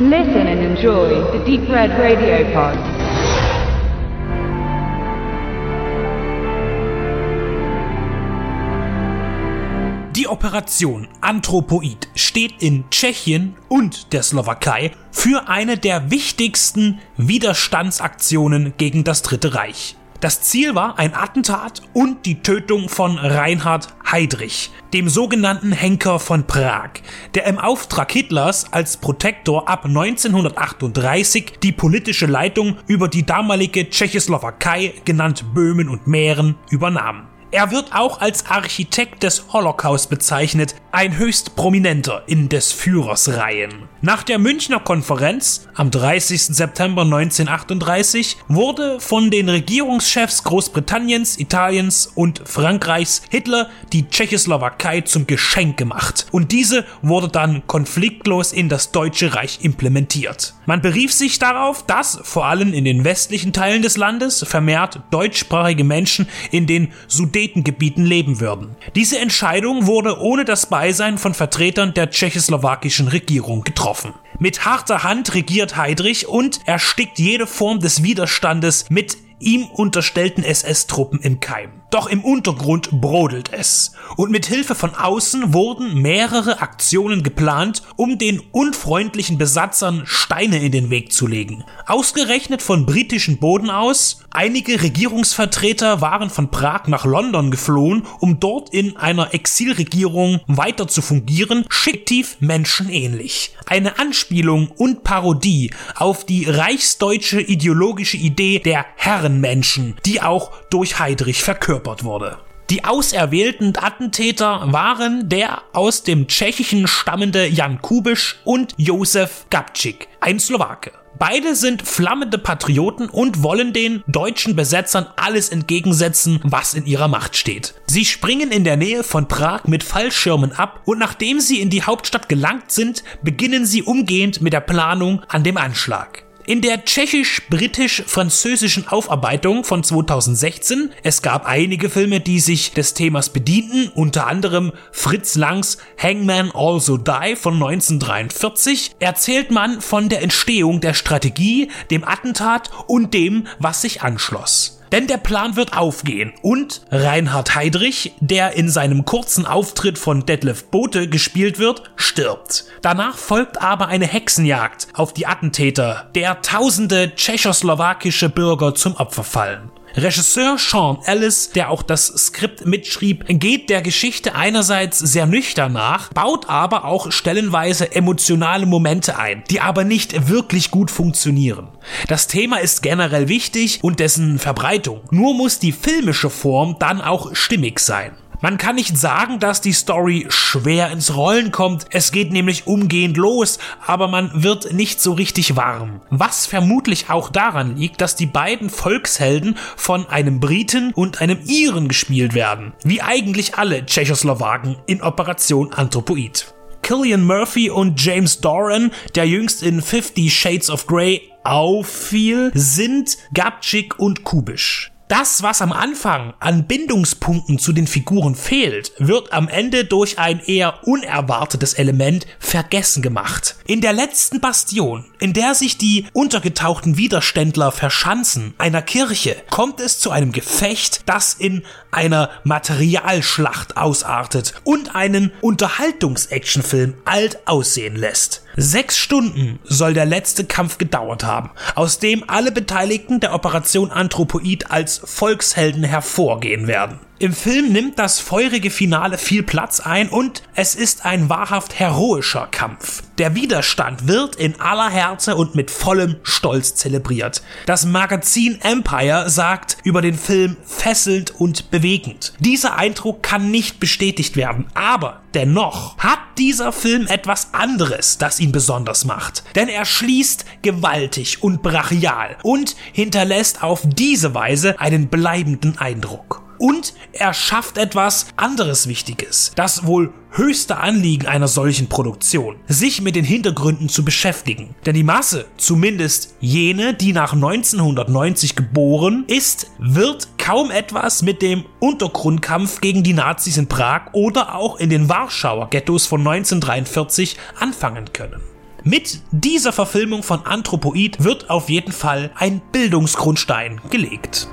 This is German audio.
Listen and enjoy the Deep Red Radio Pod. Die Operation Anthropoid steht in Tschechien und der Slowakei für eine der wichtigsten Widerstandsaktionen gegen das Dritte Reich. Das Ziel war ein Attentat und die Tötung von Reinhard Heydrich, dem sogenannten Henker von Prag, der im Auftrag Hitlers als Protektor ab 1938 die politische Leitung über die damalige Tschechoslowakei, genannt Böhmen und Mähren, übernahm. Er wird auch als Architekt des Holocaust bezeichnet, ein höchst prominenter in des Führers Reihen. Nach der Münchner Konferenz am 30. September 1938 wurde von den Regierungschefs Großbritanniens, Italiens und Frankreichs Hitler die Tschechoslowakei zum Geschenk gemacht und diese wurde dann konfliktlos in das Deutsche Reich implementiert. Man berief sich darauf, dass vor allem in den westlichen Teilen des Landes vermehrt deutschsprachige Menschen in den Sudetengebieten leben würden. Diese Entscheidung wurde ohne das Beisein von Vertretern der tschechoslowakischen Regierung getroffen. Mit harter Hand regiert Heydrich und erstickt jede Form des Widerstandes mit ihm unterstellten SS-Truppen im Keim. Doch im Untergrund brodelt es. Und mit Hilfe von außen wurden mehrere Aktionen geplant, um den unfreundlichen Besatzern Steine in den Weg zu legen. Ausgerechnet von britischen Boden aus, einige Regierungsvertreter waren von Prag nach London geflohen, um dort in einer Exilregierung weiter zu fungieren, schicktief menschenähnlich. Eine Anspielung und Parodie auf die reichsdeutsche ideologische Idee der Herrenmenschen, die auch durch Heydrich verkörpert wurde. Die auserwählten Attentäter waren der aus dem Tschechischen stammende Jan Kubisch und Josef Gabčík, ein Slowake. Beide sind flammende Patrioten und wollen den deutschen Besetzern alles entgegensetzen, was in ihrer Macht steht. Sie springen in der Nähe von Prag mit Fallschirmen ab und nachdem sie in die Hauptstadt gelangt sind, beginnen sie umgehend mit der Planung an dem Anschlag. In der tschechisch-britisch-französischen Aufarbeitung von 2016, es gab einige Filme, die sich des Themas bedienten, unter anderem Fritz Langs Hangman Also Die von 1943, erzählt man von der Entstehung der Strategie, dem Attentat und dem, was sich anschloss. Denn der Plan wird aufgehen und Reinhard Heydrich, der in seinem kurzen Auftritt von Detlef Bote gespielt wird, stirbt. Danach folgt aber eine Hexenjagd auf die Attentäter, der tausende tschechoslowakische Bürger zum Opfer fallen. Regisseur Sean Ellis, der auch das Skript mitschrieb, geht der Geschichte einerseits sehr nüchtern nach, baut aber auch stellenweise emotionale Momente ein, die aber nicht wirklich gut funktionieren. Das Thema ist generell wichtig und dessen Verbreitung. Nur muss die filmische Form dann auch stimmig sein. Man kann nicht sagen, dass die Story schwer ins Rollen kommt, es geht nämlich umgehend los, aber man wird nicht so richtig warm. Was vermutlich auch daran liegt, dass die beiden Volkshelden von einem Briten und einem Iren gespielt werden, wie eigentlich alle Tschechoslowaken in Operation Anthropoid. Killian Murphy und James Doran, der jüngst in Fifty Shades of Grey auffiel, sind Gabčík und Kubisch. Das, was am Anfang an Bindungspunkten zu den Figuren fehlt, wird am Ende durch ein eher unerwartetes Element vergessen gemacht. In der letzten Bastion, in der sich die untergetauchten Widerständler verschanzen, einer Kirche, kommt es zu einem Gefecht, das in einer Materialschlacht ausartet und einen Unterhaltungs-Actionfilm alt aussehen lässt. Sechs Stunden soll der letzte Kampf gedauert haben, aus dem alle Beteiligten der Operation Anthropoid als Volkshelden hervorgehen werden. Im Film nimmt das feurige Finale viel Platz ein und es ist ein wahrhaft heroischer Kampf. Der Widerstand wird in aller Härte und mit vollem Stolz zelebriert. Das Magazin Empire sagt über den Film fesselnd und bewegend. Dieser Eindruck kann nicht bestätigt werden, aber dennoch hat dieser Film etwas anderes, das ihn besonders macht. Denn er schließt gewaltig und brachial und hinterlässt auf diese Weise einen bleibenden Eindruck. Und er schafft etwas anderes Wichtiges, das wohl höchste Anliegen einer solchen Produktion, sich mit den Hintergründen zu beschäftigen. Denn die Masse, zumindest jene, die nach 1990 geboren ist, wird kaum etwas mit dem Untergrundkampf gegen die Nazis in Prag oder auch in den Warschauer Ghettos von 1943 anfangen können. Mit dieser Verfilmung von Anthropoid wird auf jeden Fall ein Bildungsgrundstein gelegt.